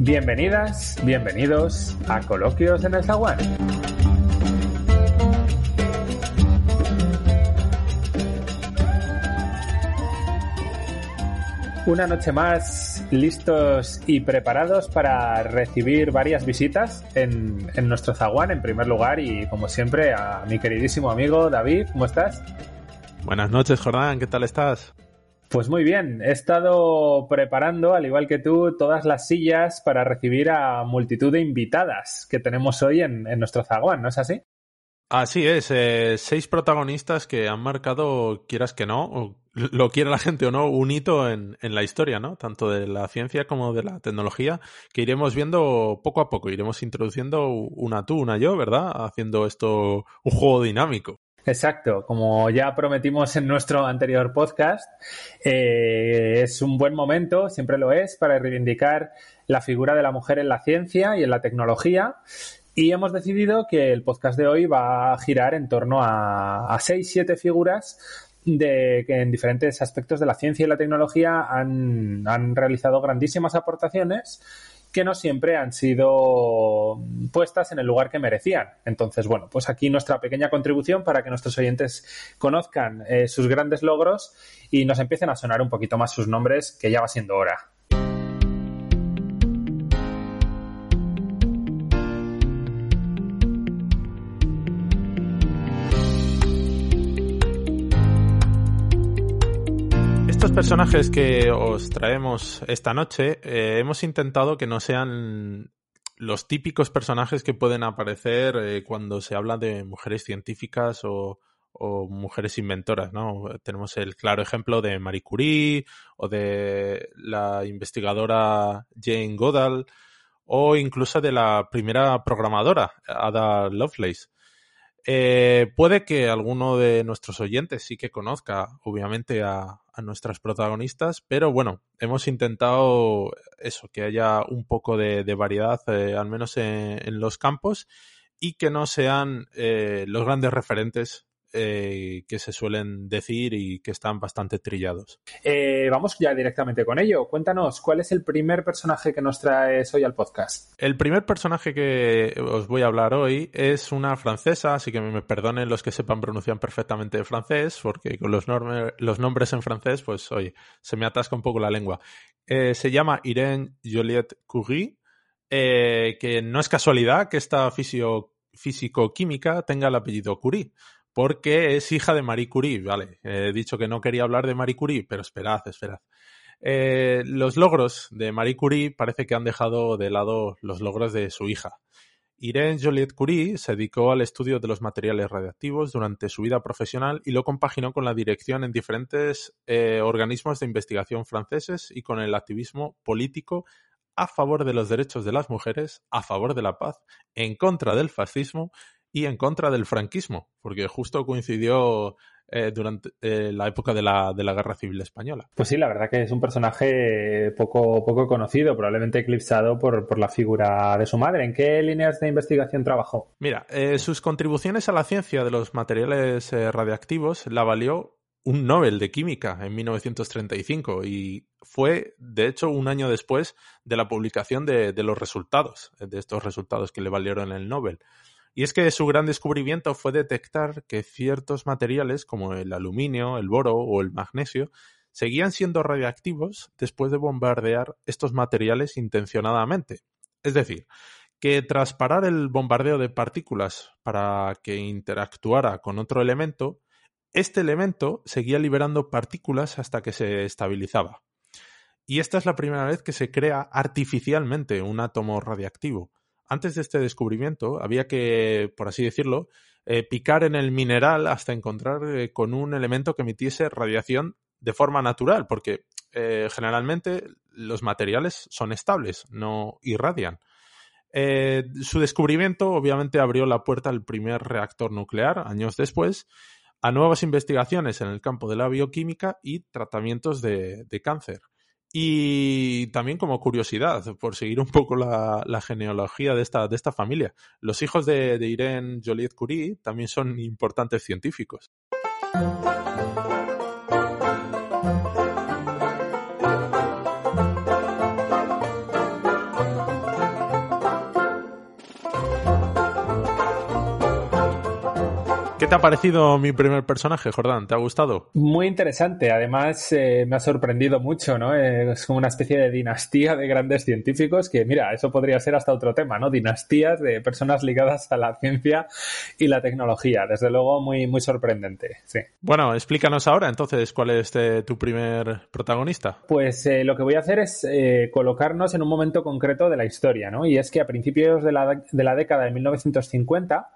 Bienvenidas, bienvenidos a Coloquios en el Zaguán. Una noche más listos y preparados para recibir varias visitas en, en, nuestro zaguán, en primer lugar, y como siempre, a mi queridísimo amigo David, ¿cómo estás? Buenas noches, Jordán, ¿qué tal estás? Pues muy bien, he estado preparando, al igual que tú, todas las sillas para recibir a multitud de invitadas que tenemos hoy en, en nuestro zaguán, ¿no es así? Así es, eh, seis protagonistas que han marcado, quieras que no, o lo quiera la gente o no, un hito en, en, la historia, ¿no? Tanto de la ciencia como de la tecnología, que iremos viendo poco a poco, iremos introduciendo una tú, una yo, ¿verdad? Haciendo esto un juego dinámico. Exacto, como ya prometimos en nuestro anterior podcast, eh, es un buen momento, siempre lo es, para reivindicar la figura de la mujer en la ciencia y en la tecnología. Y hemos decidido que el podcast de hoy va a girar en torno a, seis, siete figuras de que en diferentes aspectos de la ciencia y la tecnología han realizado grandísimas aportaciones que no siempre han sido puestas en el lugar que merecían. Entonces, bueno, pues aquí nuestra pequeña contribución para que nuestros oyentes conozcan eh, sus grandes logros y nos empiecen a sonar un poquito más sus nombres, que ya va siendo hora. Estos personajes que os traemos esta noche eh, hemos intentado que no sean los típicos personajes que pueden aparecer eh, cuando se habla de mujeres científicas o, mujeres inventoras, ¿no? Tenemos el claro ejemplo de Marie Curie o de la investigadora Jane Goodall o incluso de la primera programadora, Ada Lovelace. Eh, puede que alguno de nuestros oyentes sí que conozca, obviamente, a, a, nuestras protagonistas, pero bueno, hemos intentado eso, que haya un poco de, variedad, eh, al menos en, en, los campos, y que no sean eh, los grandes referentes eh, que se suelen decir y que están bastante trillados. Eh, vamos ya directamente con ello. Cuéntanos, ¿cuál es el primer personaje que nos traes hoy al podcast? El primer personaje que os voy a hablar hoy es una francesa, así que me perdonen los que sepan pronunciar perfectamente francés, porque con los, los nombres en francés, pues oye, se me atasca un poco la lengua. Eh, se llama Irene Joliette Curie, que no es casualidad que esta físico-química tenga el apellido Curie porque es hija de Marie Curie, ¿vale? He dicho que no quería hablar de Marie Curie, pero esperad, esperad. Eh, los logros de Marie Curie parece que han dejado de lado los logros de su hija. Irene Joliette Curie se dedicó al estudio de los materiales radiactivos durante su vida profesional y lo compaginó con la dirección en diferentes eh, organismos de investigación franceses y con el activismo político a favor de los derechos de las mujeres, a favor de la paz, en contra del fascismo y en contra del franquismo, porque justo coincidió eh, durante eh, la época de la, de la, Guerra Civil Española. Pues sí, la verdad que es un personaje poco, poco conocido, probablemente eclipsado por, por la figura de su madre. ¿En qué líneas de investigación trabajó? Mira, eh, sus contribuciones a la ciencia de los materiales eh, radiactivos la valió un Nobel de Química en 1935 y fue, de hecho, un año después de la publicación de, de los resultados, de estos resultados que le valieron el Nobel. Y es que su gran descubrimiento fue detectar que ciertos materiales como el aluminio, el boro o el magnesio seguían siendo radiactivos después de bombardear estos materiales intencionadamente. Es decir, que tras parar el bombardeo de partículas para que interactuara con otro elemento, este elemento seguía liberando partículas hasta que se estabilizaba. Y esta es la primera vez que se crea artificialmente un átomo radiactivo antes de este descubrimiento había que, por así decirlo, eh, picar en el mineral hasta encontrar eh, con un elemento que emitiese radiación de forma natural, porque eh, generalmente los materiales son estables, no irradian. Su descubrimiento obviamente abrió la puerta al primer reactor nuclear años después, a nuevas investigaciones en el campo de la bioquímica y tratamientos de cáncer. Y también como curiosidad, por seguir un poco la, genealogía de esta, de esta, familia, los hijos de, Irene Joliette Curie también son importantes científicos. ¿Qué te ha parecido mi primer personaje, Jordán? ¿Te ha gustado? Muy interesante. Además, eh, me ha sorprendido mucho, ¿no? Eh, es como una especie de dinastía de grandes científicos que, mira, eso podría ser hasta otro tema, ¿no? Dinastías de personas ligadas a la ciencia y la tecnología. Desde luego, muy, muy sorprendente, sí. Bueno, explícanos ahora, entonces, cuál es eh, tu primer protagonista. Pues lo que voy a hacer es colocarnos en un momento concreto de la historia, ¿no? Y es que a principios de la, de la década de 1950,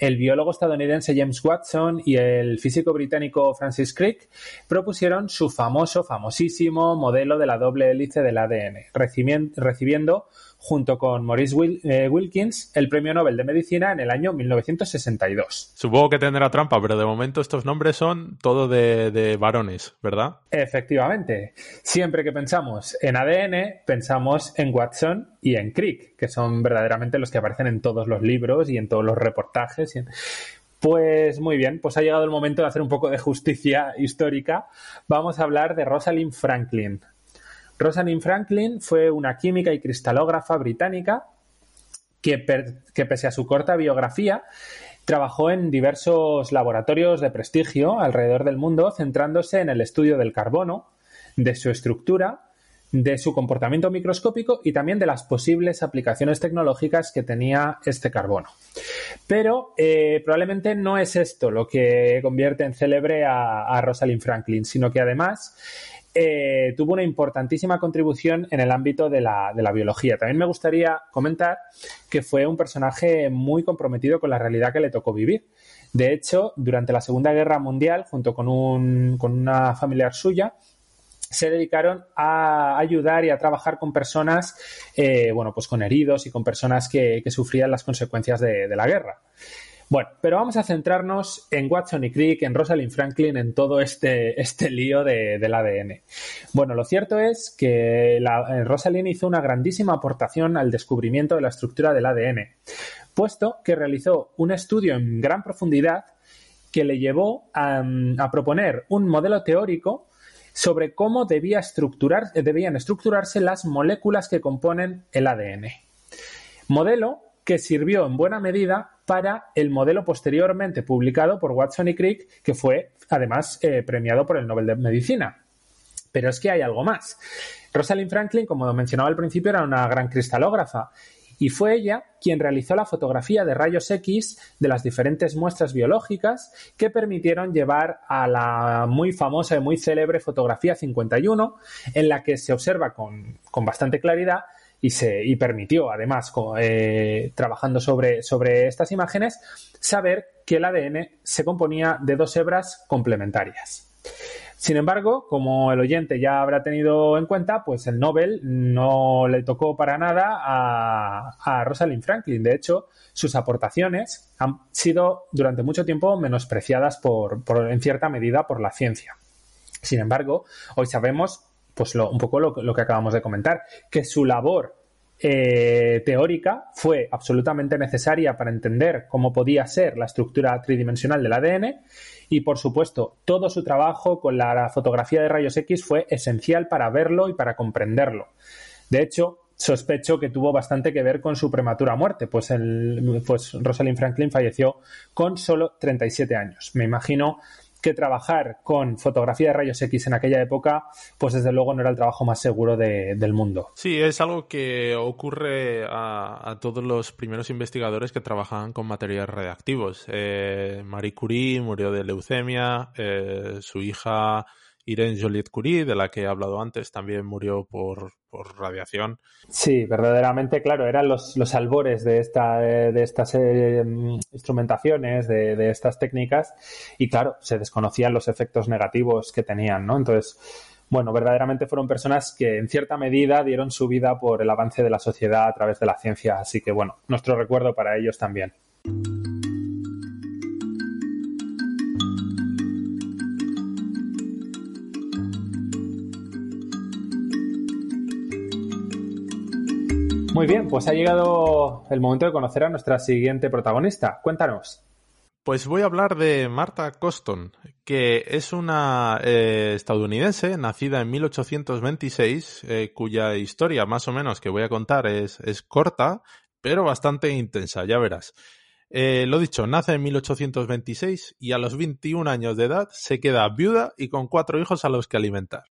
el biólogo estadounidense James Watson y el físico británico Francis Crick propusieron su famoso, famosísimo modelo de la doble hélice del ADN, recibiendo junto con Maurice eh, Wilkins el premio Nobel de Medicina en el año 1962. Supongo que tendrá trampa, pero de momento estos nombres son todo de, varones, ¿verdad? Efectivamente. Siempre que pensamos en ADN, pensamos en Watson y en Crick, que son verdaderamente los que aparecen en todos los libros y en todos los reportajes. Pues muy bien, pues ha llegado el momento de hacer un poco de justicia histórica. Vamos a hablar de Rosalind Franklin, Rosalind Franklin fue una química y cristalógrafa británica que, pese a su corta biografía, trabajó en diversos laboratorios de prestigio alrededor del mundo, centrándose en el estudio del carbono, de su estructura, de su comportamiento microscópico y también de las posibles aplicaciones tecnológicas que tenía este carbono. Pero eh, probablemente no es esto lo que convierte en célebre a, a Rosalind Franklin, sino que además eh, tuvo una importantísima contribución en el ámbito de la, biología. También me gustaría comentar que fue un personaje muy comprometido con la realidad que le tocó vivir. De hecho, durante la Segunda Guerra Mundial, junto con, una familiar suya, se dedicaron a ayudar y a trabajar con personas, eh, bueno, pues con heridos y con personas que, sufrían las consecuencias de la guerra. Bueno, pero vamos a centrarnos en Watson y Crick, en Rosalind Franklin, en todo este, este lío del ADN. Bueno, lo cierto es que eh, Rosalind hizo una grandísima aportación al descubrimiento de la estructura del ADN, puesto que realizó un estudio en gran profundidad que le llevó a, a proponer un modelo teórico sobre cómo debía estructurar, debían estructurarse las moléculas que componen el ADN. Modelo que sirvió en buena medida para el modelo posteriormente publicado por Watson y Crick, que fue además eh, premiado por el Nobel de Medicina. Pero es que hay algo más. Rosalind Franklin, como mencionaba al principio, era una gran cristalógrafa y fue ella quien realizó la fotografía de rayos X de las diferentes muestras biológicas que permitieron llevar a la muy famosa y muy célebre fotografía 51, en la que se observa con, con bastante claridad y, se, y permitió, además, eh, trabajando sobre, sobre estas imágenes, saber que el ADN se componía de dos hebras complementarias. Sin embargo, como el oyente ya habrá tenido en cuenta, pues el Nobel no le tocó para nada a, a, Rosalind Franklin. De hecho, sus aportaciones han sido durante mucho tiempo menospreciadas por, por en cierta medida por la ciencia. Sin embargo, hoy sabemos pues un poco lo, que acabamos de comentar, que su labor eh, teórica fue absolutamente necesaria para entender cómo podía ser la estructura tridimensional del ADN y, por supuesto, todo su trabajo con la fotografía de rayos X fue esencial para verlo y para comprenderlo. De hecho, sospecho que tuvo bastante que ver con su prematura muerte, pues, el, pues Rosalind Franklin falleció con solo 37 años. Me imagino que trabajar con fotografía de rayos X en aquella época, pues desde luego no era el trabajo más seguro del mundo. Sí, es algo que ocurre a, todos los primeros investigadores que trabajaban con materiales radiactivos. Eh, Marie Curie murió de leucemia, eh, su hija Irene Joliet Curie, de la que he hablado antes, también murió por, radiación. Sí, verdaderamente, claro, eran los, los albores de, esta, de estas eh, instrumentaciones, de, estas técnicas, y claro, se desconocían los efectos negativos que tenían, ¿no? Entonces, bueno, verdaderamente fueron personas que en cierta medida dieron su vida por el avance de la sociedad a través de la ciencia, así que bueno, nuestro recuerdo para ellos también. Muy bien, pues ha llegado el momento de conocer a nuestra siguiente protagonista. Cuéntanos. Pues voy a hablar de Martha Coston, que es una eh, estadounidense nacida en 1826, eh, cuya historia más o menos que voy a contar es, es corta, pero bastante intensa, ya verás. Eh, lo dicho, nace en 1826 y a los 21 años de edad se queda viuda y con cuatro hijos a los que alimentar.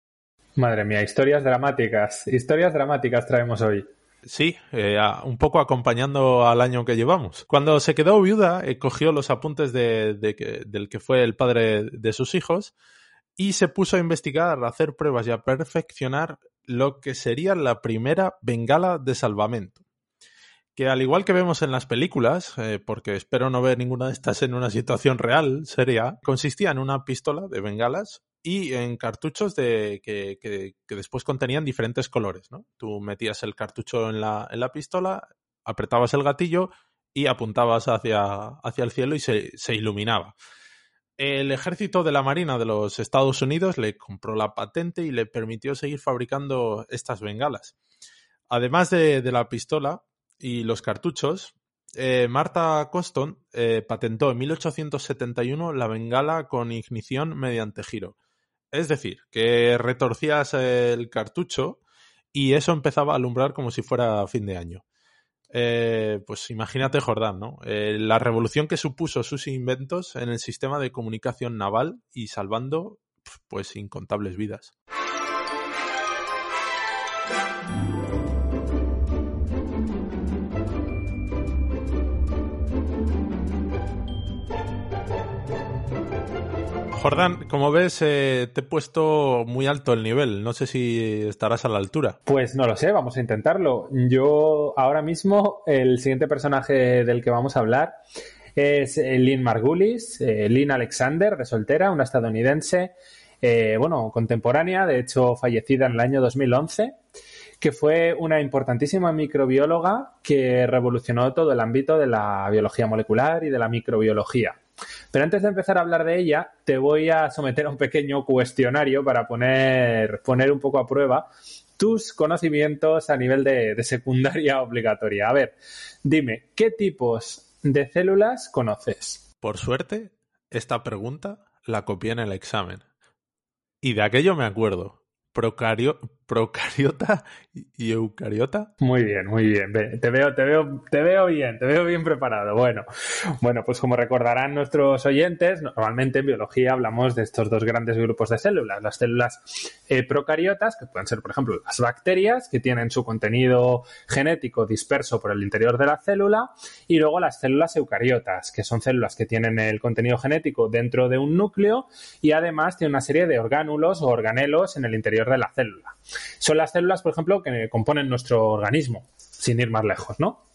Madre mía, historias dramáticas, historias dramáticas traemos hoy. Sí, eh, un poco acompañando al año que llevamos. Cuando se quedó viuda, eh, cogió los apuntes de, del que fue el padre de sus hijos y se puso a investigar, a hacer pruebas y a perfeccionar lo que sería la primera bengala de salvamento. Que al igual que vemos en las películas, eh, porque espero no ver ninguna de estas en una situación real, seria, consistía en una pistola de bengalas y en cartuchos de, que, que, después contenían diferentes colores. ¿no? Tú metías el cartucho en la, en la pistola, apretabas el gatillo y apuntabas hacia, hacia el cielo y se, se, iluminaba. El ejército de la Marina de los Estados Unidos le compró la patente y le permitió seguir fabricando estas bengalas. Además de, de la pistola y los cartuchos, eh, Marta Coston eh, patentó en 1871 la bengala con ignición mediante giro. Es decir, que retorcías el cartucho y eso empezaba a alumbrar como si fuera fin de año. Eh, pues imagínate Jordán, ¿no? Eh, la revolución que supuso sus inventos en el sistema de comunicación naval y salvando pues incontables vidas. Jordán, como ves, eh, te he puesto muy alto el nivel. No sé si estarás a la altura. Pues no lo sé, vamos a intentarlo. Yo ahora mismo, el siguiente personaje del que vamos a hablar es eh, Lynn Margulis, eh, Lynn Alexander, de soltera, una estadounidense, bueno, contemporánea, de hecho fallecida en el año 2011 que fue una importantísima microbióloga que revolucionó todo el ámbito de la biología molecular y de la microbiología. Pero antes de empezar a hablar de ella, te voy a someter a un pequeño cuestionario para poner, poner un poco a prueba tus conocimientos a nivel de, de secundaria obligatoria. A ver, dime, ¿qué tipos de células conoces? Por suerte, esta pregunta la copié en el examen. Y de aquello me acuerdo procariota y eucariota. Muy bien, muy bien. Te veo, te veo, te veo bien, te veo bien preparado. Bueno, bueno, pues como recordarán nuestros oyentes, normalmente en biología hablamos de estos dos grandes grupos de células, las células eh, procariotas, que pueden ser, por ejemplo, las bacterias, que tienen su contenido genético disperso por el interior de la célula, y luego las células eucariotas, que son células que tienen el contenido genético dentro de un núcleo y además tienen una serie de orgánulos o organelos en el interior de la célula. Son las células, por ejemplo, que componen nuestro organismo, sin ir más lejos, ¿no?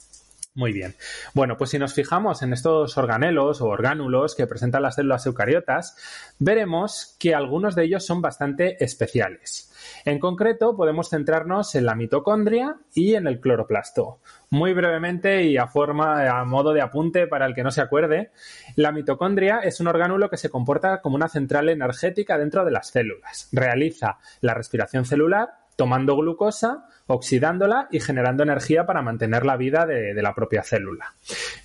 Muy bien. Bueno, pues si nos fijamos en estos organelos o orgánulos que presentan las células eucariotas, veremos que algunos de ellos son bastante especiales. En concreto, podemos centrarnos en la mitocondria y en el cloroplasto. Muy brevemente y a forma, a modo de apunte para el que no se acuerde, la mitocondria es un orgánulo que se comporta como una central energética dentro de las células. Realiza la respiración celular tomando glucosa, oxidándola y generando energía para mantener la vida de, la propia célula.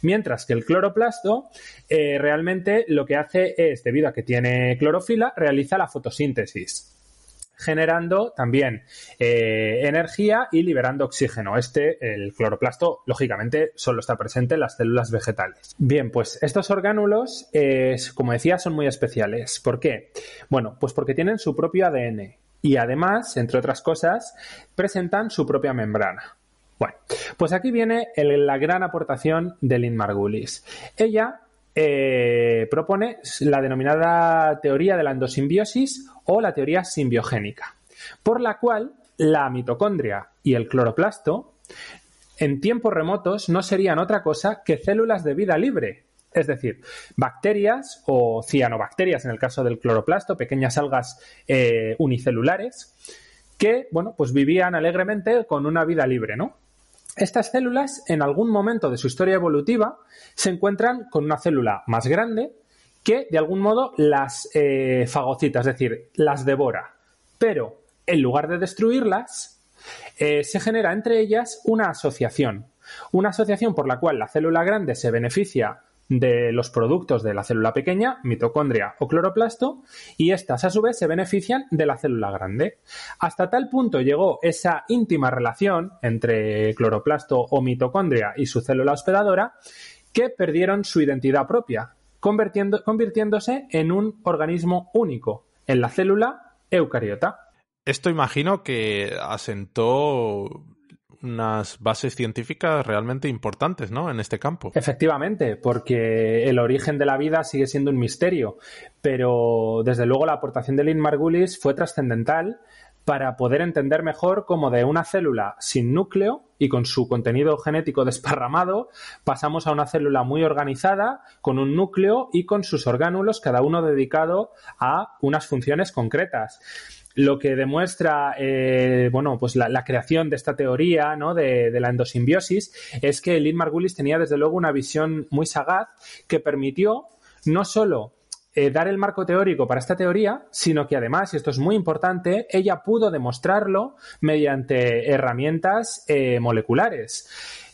Mientras que el cloroplasto eh, realmente lo que hace es, debido a que tiene clorofila, realiza la fotosíntesis generando también eh, energía y liberando oxígeno. Este, el cloroplasto, lógicamente, solo está presente en las células vegetales. Bien, pues estos orgánulos, como decía, son muy especiales. ¿Por qué? Bueno, pues porque tienen su propio ADN y además, entre otras cosas, presentan su propia membrana. Bueno, pues aquí viene la gran aportación de Lynn Margulis. Ella eh, propone la denominada teoría de la endosimbiosis o la teoría simbiogénica, por la cual la mitocondria y el cloroplasto en tiempos remotos no serían otra cosa que células de vida libre, es decir, bacterias o cianobacterias en el caso del cloroplasto, pequeñas algas eh, unicelulares, que, bueno, pues vivían alegremente con una vida libre, ¿no? Estas células, en algún momento de su historia evolutiva, se encuentran con una célula más grande que, de algún modo, las eh, fagocita, es decir, las devora. Pero, en lugar de destruirlas, eh, se genera entre ellas una asociación. Una asociación por la cual la célula grande se beneficia de los productos de la célula pequeña, mitocondria o cloroplasto, y estas a su vez se benefician de la célula grande. Hasta tal punto llegó esa íntima relación entre cloroplasto o mitocondria y su célula hospedadora que perdieron su identidad propia, convirtiéndose en un organismo único, en la célula eucariota. Esto imagino que asentó unas bases científicas realmente importantes, ¿no? En este campo. Efectivamente, porque el origen de la vida sigue siendo un misterio, pero desde luego la aportación de Lynn Margulis fue trascendental para poder entender mejor cómo de una célula sin núcleo y con su contenido genético desparramado pasamos a una célula muy organizada con un núcleo y con sus orgánulos cada uno dedicado a unas funciones concretas lo que demuestra eh, bueno, pues la, creación de esta teoría de, la endosimbiosis es que Lynn Margulis tenía desde luego una visión muy sagaz que permitió no solo eh, dar el marco teórico para esta teoría, sino que además, y esto es muy importante, ella pudo demostrarlo mediante herramientas eh, moleculares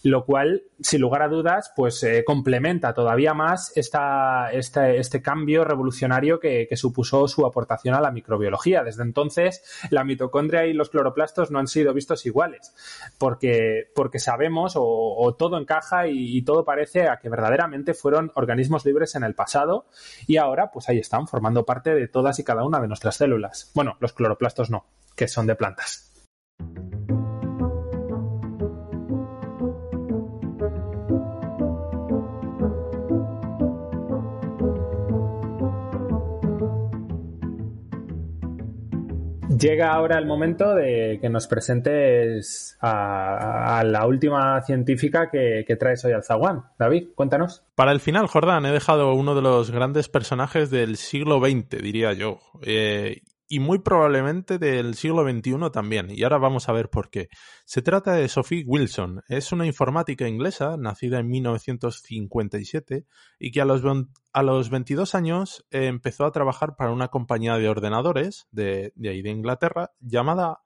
lo cual, sin lugar a dudas, pues eh, complementa todavía más esta, este cambio revolucionario que, supuso su aportación a la microbiología. Desde entonces, la mitocondria y los cloroplastos no han sido vistos iguales, porque, porque sabemos o, todo encaja y, y, todo parece a que verdaderamente fueron organismos libres en el pasado y ahora, pues ahí están, formando parte de todas y cada una de nuestras células. Bueno, los cloroplastos no, que son de plantas. Llega ahora el momento de que nos presentes a, la última científica que, traes hoy al zaguán. David, cuéntanos. Para el final, Jordán, he dejado uno de los grandes personajes del siglo XX, diría yo. Eh, y muy probablemente del siglo XXI también. Y ahora vamos a ver por qué. Se trata de Sophie Wilson. Es una informática inglesa, nacida en 1957, y que a los, a los 22 años eh, empezó a trabajar para una compañía de ordenadores de, ahí de Inglaterra llamada,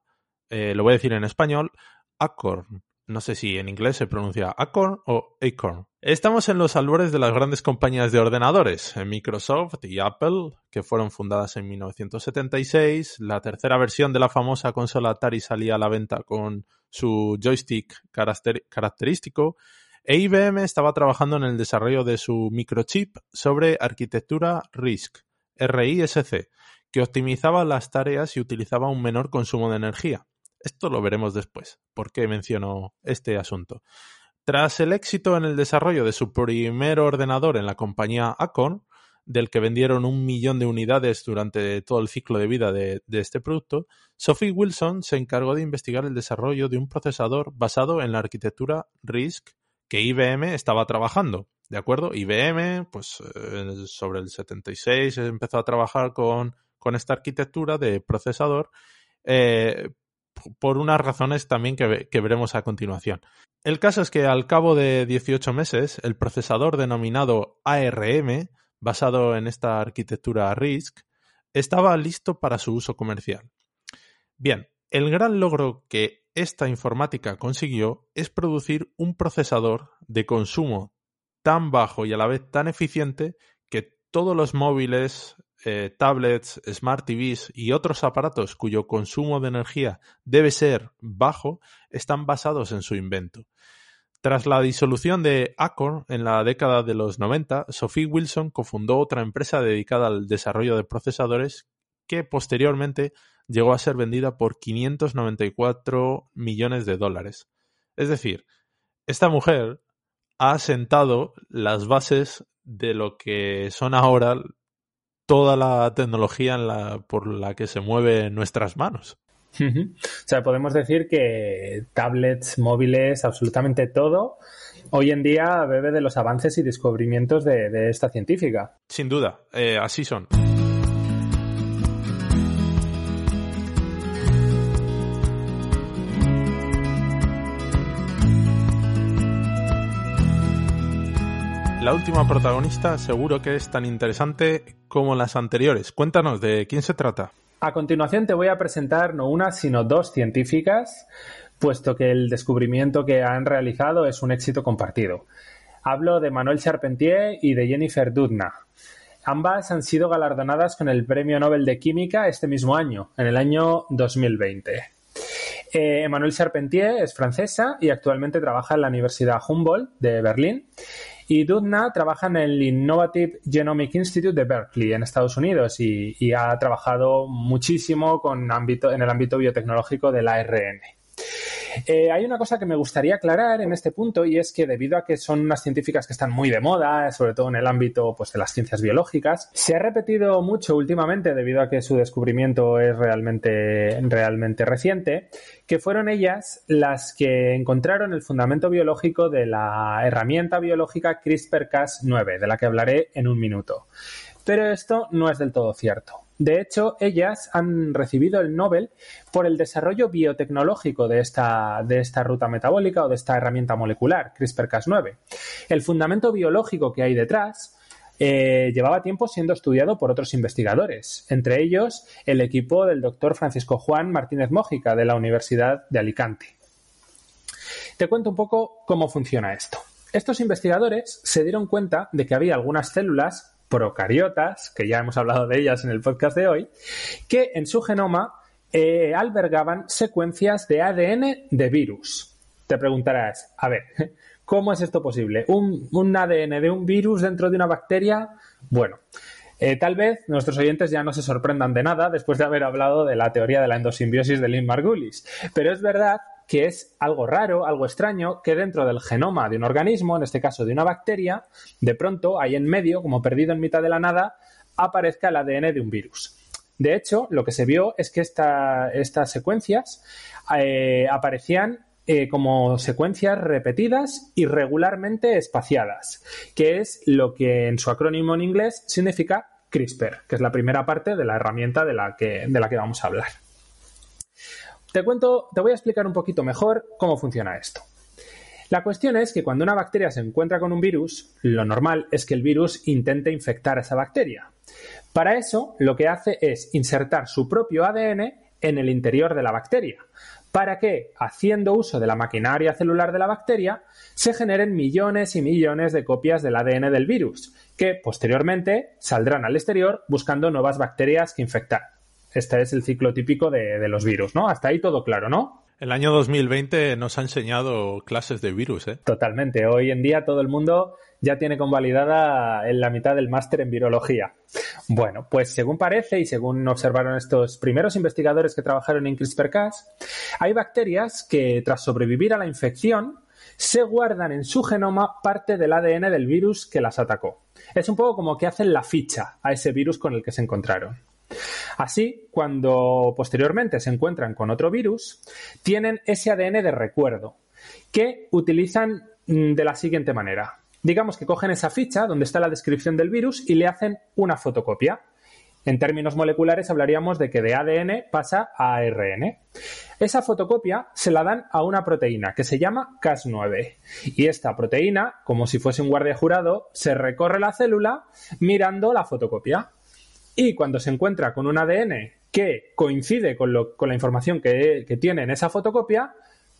eh, lo voy a decir en español, Acorn. No sé si en inglés se pronuncia Acorn o Acorn. Estamos en los albores de las grandes compañías de ordenadores, Microsoft y Apple, que fueron fundadas en 1976. La tercera versión de la famosa consola Atari salía a la venta con su joystick característico. E IBM estaba trabajando en el desarrollo de su microchip sobre arquitectura RISC, RISC, que optimizaba las tareas y utilizaba un menor consumo de energía. Esto lo veremos después. ¿Por qué menciono este asunto? Tras el éxito en el desarrollo de su primer ordenador en la compañía Acorn, del que vendieron un millón de unidades durante todo el ciclo de vida de, este producto, Sophie Wilson se encargó de investigar el desarrollo de un procesador basado en la arquitectura RISC que IBM estaba trabajando. ¿De acuerdo? IBM, pues eh, sobre el 76 empezó a trabajar con, esta arquitectura de procesador, eh, por unas razones también que, veremos a continuación. El caso es que al cabo de 18 meses, el procesador denominado ARM, basado en esta arquitectura RISC, estaba listo para su uso comercial. Bien, el gran logro que esta informática consiguió es producir un procesador de consumo tan bajo y a la vez tan eficiente que todos los móviles, eh, tablets, smart TVs y otros aparatos cuyo consumo de energía debe ser bajo están basados en su invento. Tras la disolución de Acorn en la década de los 90, Sophie Wilson cofundó otra empresa dedicada al desarrollo de procesadores que posteriormente llegó a ser vendida por 594 millones de dólares. Es decir, esta mujer ha sentado las bases de lo que son ahora toda la tecnología en la, por la que se mueve nuestras manos. O sea, podemos decir que tablets, móviles, absolutamente todo, hoy en día bebe de los avances y descubrimientos de, esta científica. Sin duda, eh, así son. La última protagonista seguro que es tan interesante como las anteriores. Cuéntanos de quién se trata. A continuación te voy a presentar no una, sino dos científicas, puesto que el descubrimiento que han realizado es un éxito compartido. Hablo de Manuel Charpentier y de Jennifer Doudna. Ambas han sido galardonadas con el Premio Nobel de Química este mismo año, en el año 2020. Eh, Charpentier es francesa y actualmente trabaja en la Universidad Humboldt de Berlín Y Dudna trabaja en el Innovative Genomic Institute de Berkeley, en Estados Unidos, y, ha trabajado muchísimo con ámbito, en el ámbito biotecnológico del ARN. Eh, hay una cosa que me gustaría aclarar en este punto y es que debido a que son unas científicas que están muy de moda, sobre todo en el ámbito pues, de las ciencias biológicas, se ha repetido mucho últimamente debido a que su descubrimiento es realmente, realmente reciente, que fueron ellas las que encontraron el fundamento biológico de la herramienta biológica CRISPR-Cas9, de la que hablaré en un minuto. Pero esto no es del todo cierto. De hecho, ellas han recibido el Nobel por el desarrollo biotecnológico de esta, de esta ruta metabólica o de esta herramienta molecular, CRISPR-Cas9. El fundamento biológico que hay detrás eh, llevaba tiempo siendo estudiado por otros investigadores, entre ellos el equipo del doctor Francisco Juan Martínez Mójica de la Universidad de Alicante. Te cuento un poco cómo funciona esto. Estos investigadores se dieron cuenta de que había algunas células procariotas, que ya hemos hablado de ellas en el podcast de hoy, que en su genoma eh, albergaban secuencias de ADN de virus. Te preguntarás, a ver, ¿cómo es esto posible? ¿Un, ADN de un virus dentro de una bacteria? Bueno, eh, tal vez nuestros oyentes ya no se sorprendan de nada después de haber hablado de la teoría de la endosimbiosis de Lynn Margulis, pero es verdad que es algo raro, algo extraño, que dentro del genoma de un organismo, en este caso de una bacteria, de pronto, ahí en medio, como perdido en mitad de la nada, aparezca el ADN de un virus. De hecho, lo que se vio es que estas secuencias eh, aparecían eh, como secuencias repetidas y regularmente espaciadas, que es lo que en su acrónimo en inglés significa CRISPR, que es la primera parte de la herramienta de la que, de la que vamos a hablar. Te cuento, te voy a explicar un poquito mejor cómo funciona esto. La cuestión es que cuando una bacteria se encuentra con un virus, lo normal es que el virus intente infectar a esa bacteria. Para eso, lo que hace es insertar su propio ADN en el interior de la bacteria, para que, haciendo uso de la maquinaria celular de la bacteria, se generen millones y millones de copias del ADN del virus, que posteriormente saldrán al exterior buscando nuevas bacterias que infectar. Este es el ciclo típico de, los virus, ¿no? Hasta ahí todo claro, ¿no? El año 2020 nos ha enseñado clases de virus, ¿eh? Totalmente. Hoy en día todo el mundo ya tiene convalidada en la mitad del máster en virología. Bueno, pues según parece y según observaron estos primeros investigadores que trabajaron en CRISPR-Cas, hay bacterias que tras sobrevivir a la infección se guardan en su genoma parte del ADN del virus que las atacó. Es un poco como que hacen la ficha a ese virus con el que se encontraron. Así, cuando posteriormente se encuentran con otro virus, tienen ese ADN de recuerdo que utilizan mm, de la siguiente manera. Digamos que cogen esa ficha donde está la descripción del virus y le hacen una fotocopia. En términos moleculares hablaríamos de que de ADN pasa a ARN. Esa fotocopia se la dan a una proteína que se llama Cas9. Y esta proteína, como si fuese un guardia jurado, se recorre la célula mirando la fotocopia. Y cuando se encuentra con un ADN que coincide con, la información que, tiene en esa fotocopia,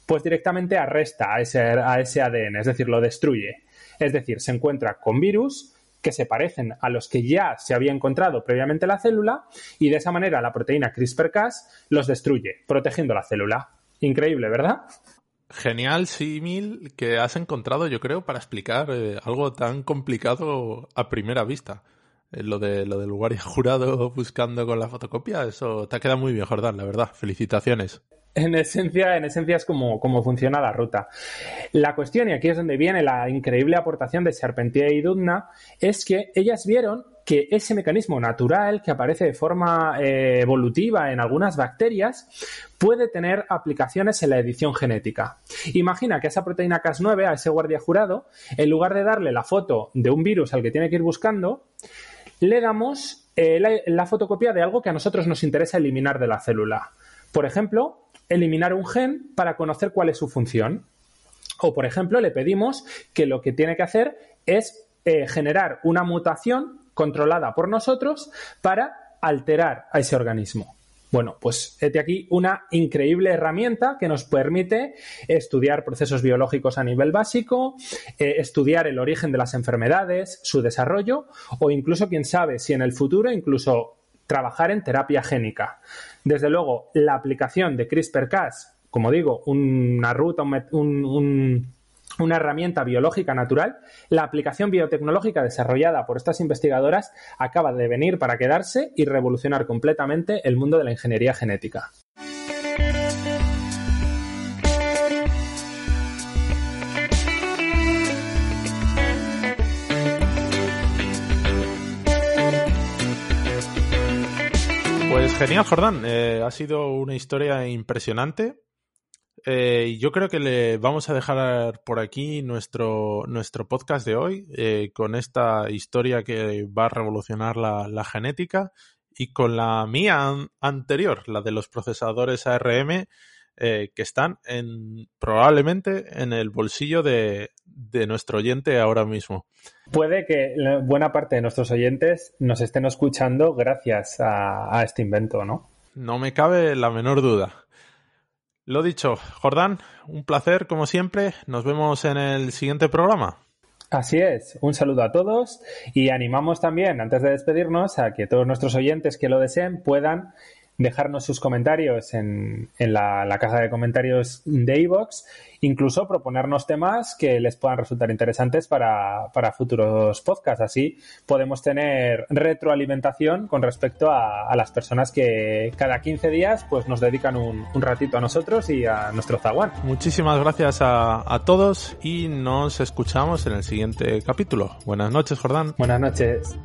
pues directamente arresta a ese, a ese ADN, es decir, lo destruye. Es decir, se encuentra con virus que se parecen a los que ya se había encontrado previamente la célula y de esa manera la proteína CRISPR-Cas los destruye, protegiendo la célula. Increíble, ¿verdad? Genial símil que has encontrado, yo creo, para explicar eh, algo tan complicado a primera vista. Eh, lo, de, lo del guardia jurado buscando con la fotocopia, eso te ha quedado muy bien, Jordán, la verdad. Felicitaciones. En esencia, en esencia es como, funciona la ruta. La cuestión, y aquí es donde viene la increíble aportación de Serpentier y Dudna, es que ellas vieron que ese mecanismo natural que aparece de forma eh, evolutiva en algunas bacterias puede tener aplicaciones en la edición genética. Imagina que esa proteína Cas9, a ese guardia jurado, en lugar de darle la foto de un virus al que tiene que ir buscando, le damos eh, la, fotocopia de algo que a nosotros nos interesa eliminar de la célula. Por ejemplo, eliminar un gen para conocer cuál es su función. O, por ejemplo, le pedimos que lo que tiene que hacer es eh, generar una mutación controlada por nosotros para alterar a ese organismo. Bueno, pues este aquí una increíble herramienta que nos permite estudiar procesos biológicos a nivel básico, eh, estudiar el origen de las enfermedades, su desarrollo o incluso, quién sabe, si en el futuro incluso trabajar en terapia génica. Desde luego, la aplicación de CRISPR-Cas, como digo, una ruta, un, una herramienta biológica natural, la aplicación biotecnológica desarrollada por estas investigadoras acaba de venir para quedarse y revolucionar completamente el mundo de la ingeniería genética. Pues genial, Jordán. Eh, ha sido una historia impresionante. Eh, yo creo que le vamos a dejar por aquí nuestro, nuestro podcast de hoy eh, con esta historia que va a revolucionar la, genética y con la mía anterior, la de los procesadores ARM, que están en, probablemente en el bolsillo de, de nuestro oyente ahora mismo. Puede que buena parte de nuestros oyentes nos estén escuchando gracias a, este invento, ¿no? No me cabe la menor duda. Lo dicho, Jordán, un placer como siempre. Nos vemos en el siguiente programa. Así es, un saludo a todos y animamos también, antes de despedirnos, a que todos nuestros oyentes que lo deseen puedan dejarnos sus comentarios en, la, caja de comentarios de iVoox, incluso proponernos temas que les puedan resultar interesantes para, futuros podcasts. Así podemos tener retroalimentación con respecto a, las personas que cada 15 días pues, nos dedican un, ratito a nosotros y a nuestro zaguán. Muchísimas gracias a, a todos y nos escuchamos en el siguiente capítulo. Buenas noches, Jordán. Buenas noches.